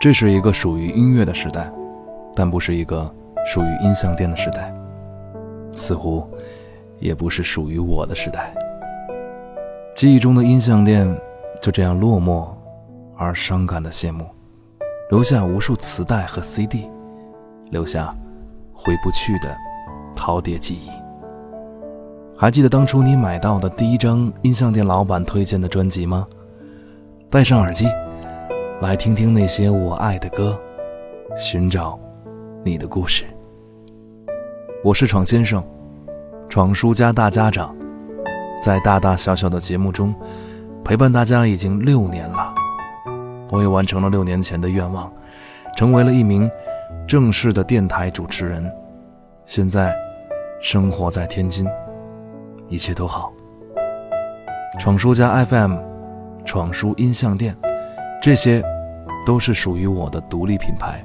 这是一个属于音乐的时代，但不是一个属于音像店的时代，似乎也不是属于我的时代。记忆中的音像店就这样落寞而伤感的谢幕，留下无数磁带和 CD，留下回不去的陶碟记忆。还记得当初你买到的第一张音像店老板推荐的专辑吗？戴上耳机，来听听那些我爱的歌，寻找你的故事。我是闯先生，闯书家大家长，在大大小小的节目中陪伴大家已经六年了。我也完成了六年前的愿望，成为了一名正式的电台主持人。现在生活在天津。一切都好。闯书家 FM，闯书音像店，这些都是属于我的独立品牌。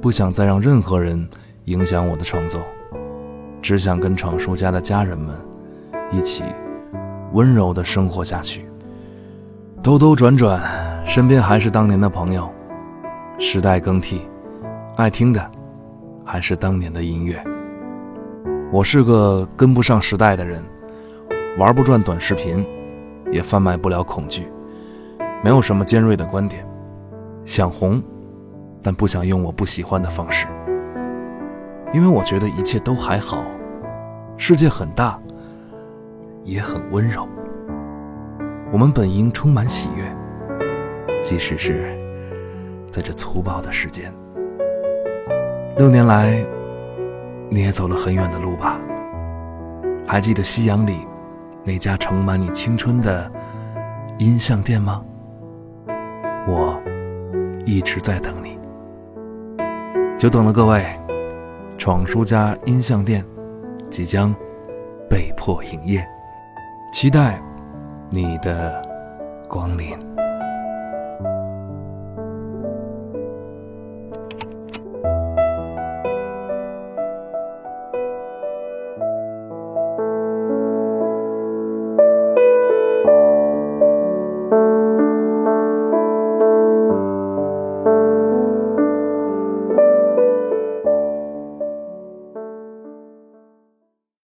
不想再让任何人影响我的创作，只想跟闯叔家的家人们一起温柔的生活下去。兜兜转转，身边还是当年的朋友。时代更替，爱听的还是当年的音乐。我是个跟不上时代的人，玩不转短视频，也贩卖不了恐惧，没有什么尖锐的观点，想红，但不想用我不喜欢的方式，因为我觉得一切都还好，世界很大，也很温柔，我们本应充满喜悦，即使是在这粗暴的时间。六年来。你也走了很远的路吧？还记得夕阳里那家盛满你青春的音像店吗？我一直在等你，久等了各位。闯书家音像店即将被迫营业，期待你的光临。